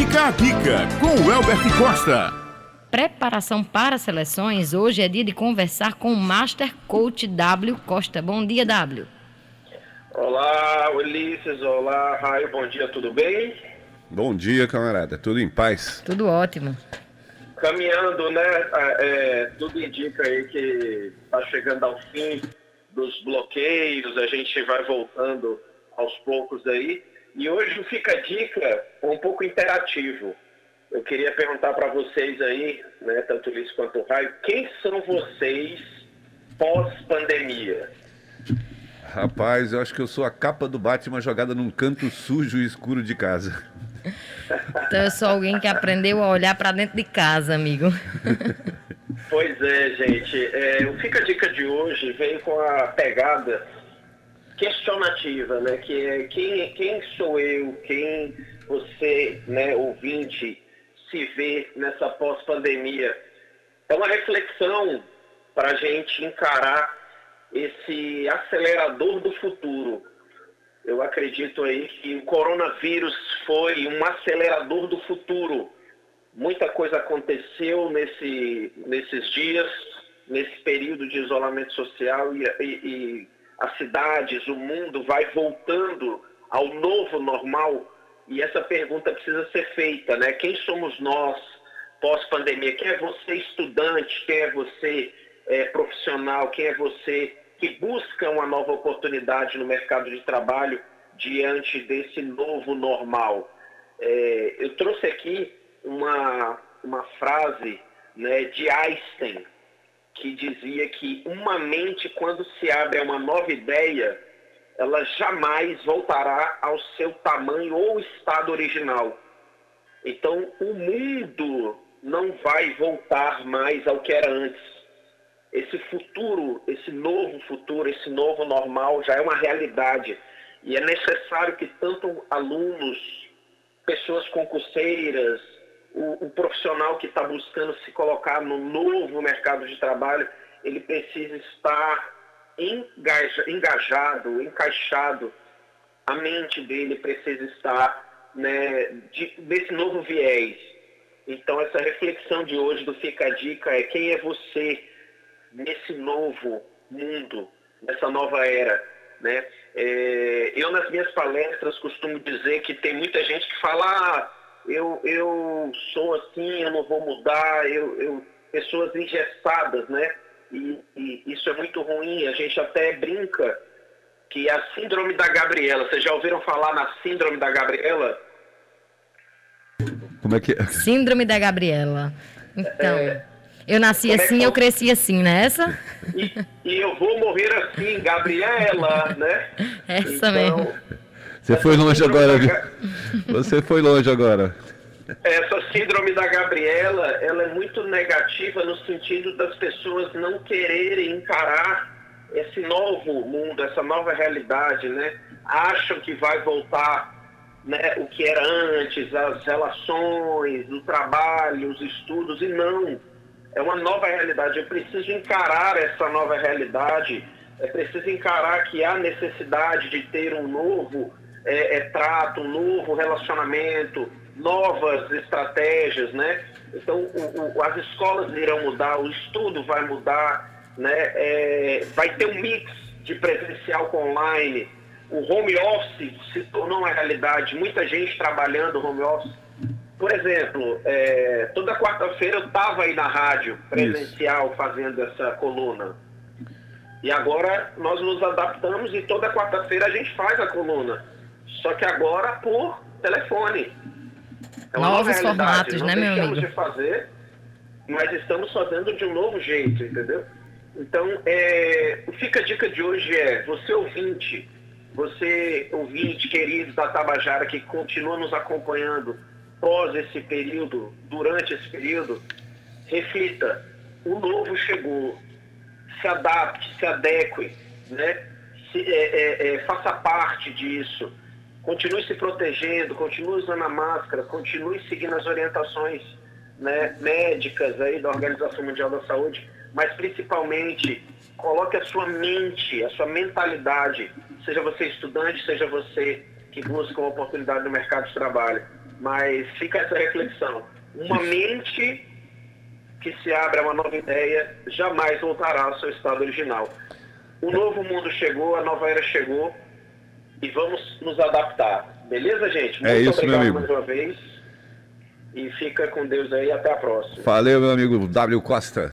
Fica a dica com o Elbert Costa. Preparação para seleções. Hoje é dia de conversar com o Master Coach W Costa. Bom dia, W. Olá, Ulisses. Olá, Raio. Bom dia, tudo bem? Bom dia, camarada. Tudo em paz? Tudo ótimo. Caminhando, né? É, tudo indica aí que está chegando ao fim dos bloqueios, a gente vai voltando aos poucos aí. E hoje fica a dica um pouco interativo. Eu queria perguntar para vocês aí, né, tanto o Ulisses quanto o Raio, quem são vocês pós-pandemia? Rapaz, eu acho que eu sou a capa do Batman jogada num canto sujo e escuro de casa. Então eu sou alguém que aprendeu a olhar para dentro de casa, amigo. Pois é, gente. É, o Fica a Dica de hoje vem com a pegada questionativa, né? Que é quem, quem sou eu, quem você, né, ouvinte, se vê nessa pós-pandemia. É uma reflexão para a gente encarar esse acelerador do futuro. Eu acredito aí que o coronavírus foi um acelerador do futuro. Muita coisa aconteceu nesse, nesses dias, nesse período de isolamento social e, e, e as cidades, o mundo vai voltando ao novo normal. E essa pergunta precisa ser feita, né? Quem somos nós pós-pandemia? Quem é você estudante? Quem é você é, profissional? Quem é você que busca uma nova oportunidade no mercado de trabalho diante desse novo normal. É, eu trouxe aqui uma, uma frase né, de Einstein, que dizia que uma mente, quando se abre a uma nova ideia, ela jamais voltará ao seu tamanho ou estado original. Então, o mundo não vai voltar mais ao que era antes esse futuro, esse novo futuro, esse novo normal já é uma realidade. E é necessário que tanto alunos, pessoas concurseiras, o, o profissional que está buscando se colocar no novo mercado de trabalho, ele precisa estar engaja, engajado, encaixado. A mente dele precisa estar né, de, desse novo viés. Então, essa reflexão de hoje do Fica a Dica é quem é você nesse novo mundo, nessa nova era. Né? É, eu, nas minhas palestras, costumo dizer que tem muita gente que fala: ah, eu, eu sou assim, eu não vou mudar, eu, eu pessoas engessadas, né? E, e, isso é muito ruim. A gente até brinca que a síndrome da Gabriela. Vocês já ouviram falar na síndrome da Gabriela? Como é que é? Síndrome da Gabriela. Então. É, eu nasci Como é assim, é eu cresci assim, né? Essa? E, e, eu vou morrer assim, Gabriela, né? Essa então, mesmo. Você foi longe agora, viu? Você foi longe agora. Essa síndrome da Gabriela, ela é muito negativa no sentido das pessoas não quererem encarar esse novo mundo, essa nova realidade, né? Acham que vai voltar né, o que era antes, as relações, o trabalho, os estudos, e não é uma nova realidade. Eu preciso encarar essa nova realidade, é preciso encarar que há necessidade de ter um novo é, é, trato, um novo relacionamento, novas estratégias, né? Então, o, o, as escolas irão mudar, o estudo vai mudar, né? É, vai ter um mix de presencial com online. O home office se tornou uma realidade, muita gente trabalhando home office por exemplo, é, toda quarta-feira eu estava aí na rádio presencial Isso. fazendo essa coluna. E agora nós nos adaptamos e toda quarta-feira a gente faz a coluna. Só que agora por telefone. É Novos formatos, Não né, meu amigo? de fazer, mas estamos fazendo de um novo jeito, entendeu? Então, é, o Fica a Dica de hoje é, você ouvinte, você ouvinte querido da Tabajara que continua nos acompanhando, pós esse período, durante esse período, reflita, o novo chegou, se adapte, se adeque, né? Se, é, é, é, faça parte disso, continue se protegendo, continue usando a máscara, continue seguindo as orientações né, médicas aí da Organização Mundial da Saúde, mas principalmente coloque a sua mente, a sua mentalidade, seja você estudante, seja você que busca uma oportunidade no mercado de trabalho Mas fica essa reflexão. Uma mente que se abre a uma nova ideia jamais voltará ao seu estado original. O novo mundo chegou, a nova era chegou e vamos nos adaptar. Beleza, gente? É isso, meu amigo. mais uma vez. E fica com Deus aí até a próxima. Valeu, meu amigo W Costa.